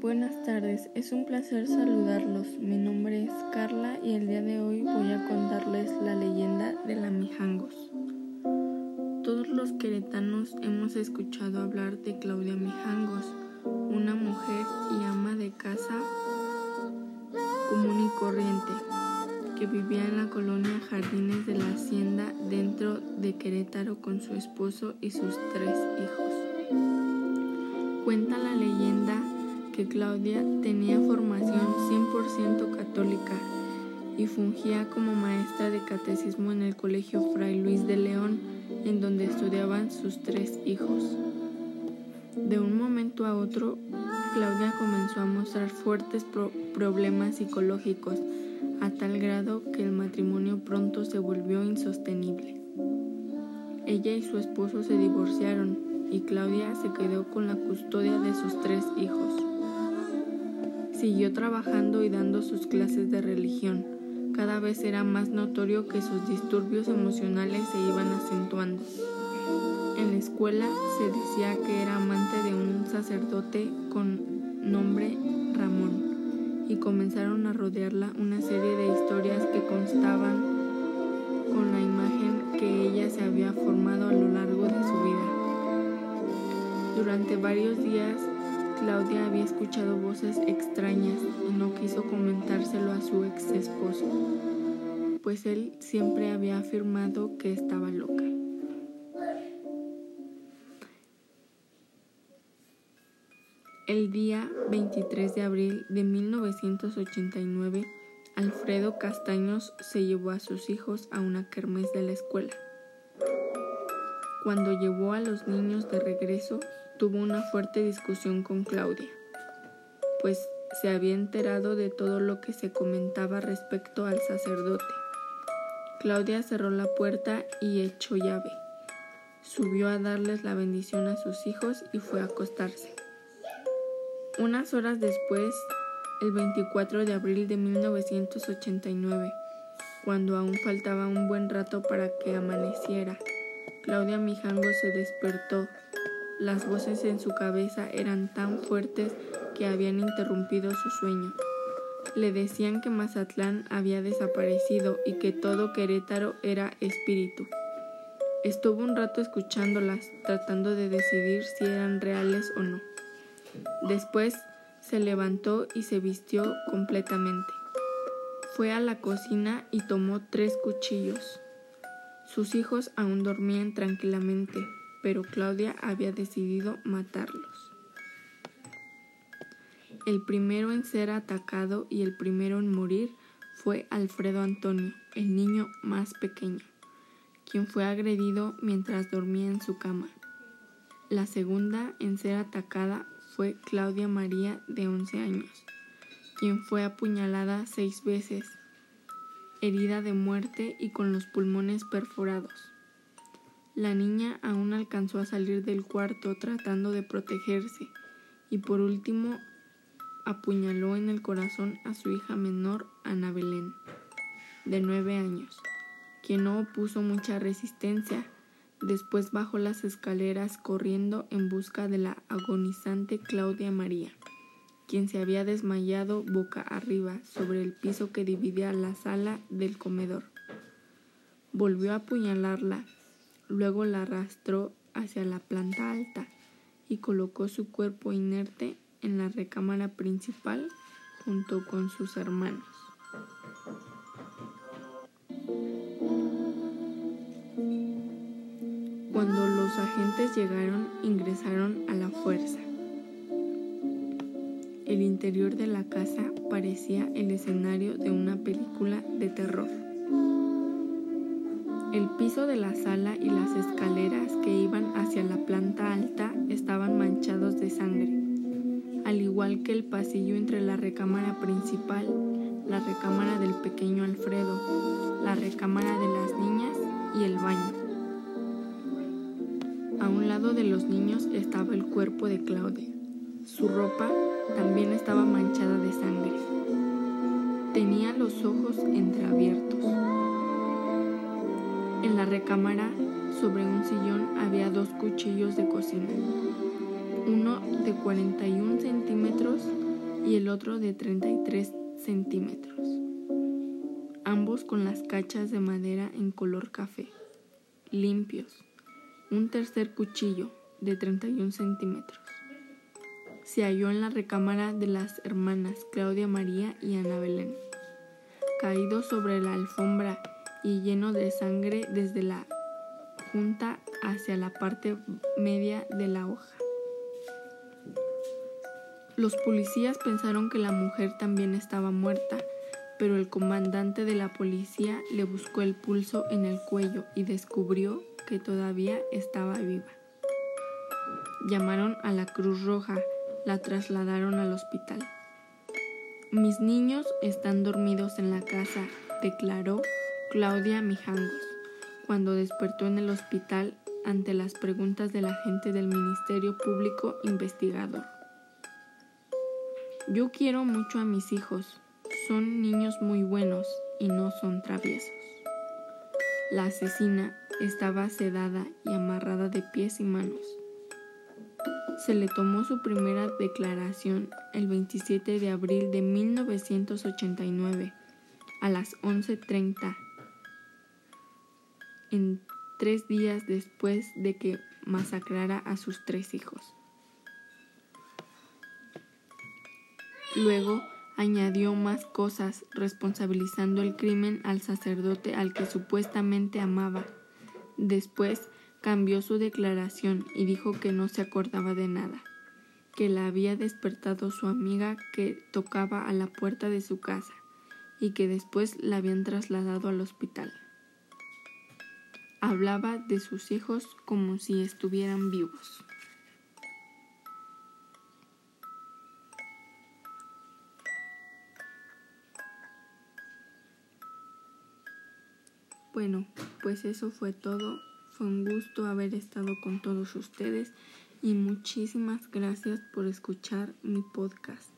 Buenas tardes. Es un placer saludarlos. Mi nombre es Carla y el día de hoy voy a contarles la leyenda de la Mijangos. Todos los queretanos hemos escuchado hablar de Claudia Mijangos, una mujer y ama de casa común y corriente que vivía en la colonia Jardines de la Hacienda dentro de Querétaro con su esposo y sus tres hijos. Cuenta la leyenda que Claudia tenía formación 100% católica y fungía como maestra de catecismo en el Colegio Fray Luis de León, en donde estudiaban sus tres hijos. De un momento a otro, Claudia comenzó a mostrar fuertes problemas psicológicos, a tal grado que el matrimonio pronto se volvió insostenible. Ella y su esposo se divorciaron y Claudia se quedó con la custodia de sus tres hijos. Siguió trabajando y dando sus clases de religión. Cada vez era más notorio que sus disturbios emocionales se iban acentuando. En la escuela se decía que era amante de un sacerdote con nombre Ramón y comenzaron a rodearla una serie de historias que constaban con la imagen que ella se había formado a lo largo de su vida. Durante varios días, Claudia había escuchado voces extrañas y no quiso comentárselo a su ex esposo, pues él siempre había afirmado que estaba loca. El día 23 de abril de 1989, Alfredo Castaños se llevó a sus hijos a una kermés de la escuela. Cuando llevó a los niños de regreso, tuvo una fuerte discusión con Claudia, pues se había enterado de todo lo que se comentaba respecto al sacerdote. Claudia cerró la puerta y echó llave. Subió a darles la bendición a sus hijos y fue a acostarse. Unas horas después, el 24 de abril de 1989, cuando aún faltaba un buen rato para que amaneciera, Claudia Mijango se despertó las voces en su cabeza eran tan fuertes que habían interrumpido su sueño. Le decían que Mazatlán había desaparecido y que todo Querétaro era espíritu. Estuvo un rato escuchándolas, tratando de decidir si eran reales o no. Después se levantó y se vistió completamente. Fue a la cocina y tomó tres cuchillos. Sus hijos aún dormían tranquilamente, pero Claudia había decidido matarlos. El primero en ser atacado y el primero en morir fue Alfredo Antonio, el niño más pequeño, quien fue agredido mientras dormía en su cama. La segunda en ser atacada fue Claudia María, de 11 años, quien fue apuñalada seis veces, herida de muerte y con los pulmones perforados. La niña aún alcanzó a salir del cuarto tratando de protegerse y por último apuñaló en el corazón a su hija menor, Ana Belén, de nueve años, quien no opuso mucha resistencia. Después bajó las escaleras corriendo en busca de la agonizante Claudia María, quien se había desmayado boca arriba sobre el piso que dividía la sala del comedor. Volvió a apuñalarla Luego la arrastró hacia la planta alta y colocó su cuerpo inerte en la recámara principal junto con sus hermanos. Cuando los agentes llegaron, ingresaron a la fuerza. El interior de la casa parecía el escenario de una película de terror. El piso de la sala y las escaleras que iban hacia la planta alta estaban manchados de sangre, al igual que el pasillo entre la recámara principal, la recámara del pequeño Alfredo, la recámara de las niñas y el baño. A un lado de los niños estaba el cuerpo de Claudia. Su ropa también estaba manchada de sangre. Tenía los ojos entreabiertos. En la recámara, sobre un sillón, había dos cuchillos de cocina, uno de 41 centímetros y el otro de 33 centímetros, ambos con las cachas de madera en color café, limpios. Un tercer cuchillo de 31 centímetros. Se halló en la recámara de las hermanas Claudia María y Ana Belén, caído sobre la alfombra y lleno de sangre desde la junta hacia la parte media de la hoja. Los policías pensaron que la mujer también estaba muerta, pero el comandante de la policía le buscó el pulso en el cuello y descubrió que todavía estaba viva. Llamaron a la Cruz Roja, la trasladaron al hospital. Mis niños están dormidos en la casa, declaró Claudia Mijangos, cuando despertó en el hospital ante las preguntas del agente del Ministerio Público Investigador. Yo quiero mucho a mis hijos. Son niños muy buenos y no son traviesos. La asesina estaba sedada y amarrada de pies y manos. Se le tomó su primera declaración el 27 de abril de 1989 a las 11.30, en tres días después de que masacrara a sus tres hijos. Luego añadió más cosas, responsabilizando el crimen al sacerdote al que supuestamente amaba. Después cambió su declaración y dijo que no se acordaba de nada, que la había despertado su amiga que tocaba a la puerta de su casa y que después la habían trasladado al hospital. Hablaba de sus hijos como si estuvieran vivos. Bueno, pues eso fue todo. Fue un gusto haber estado con todos ustedes y muchísimas gracias por escuchar mi podcast.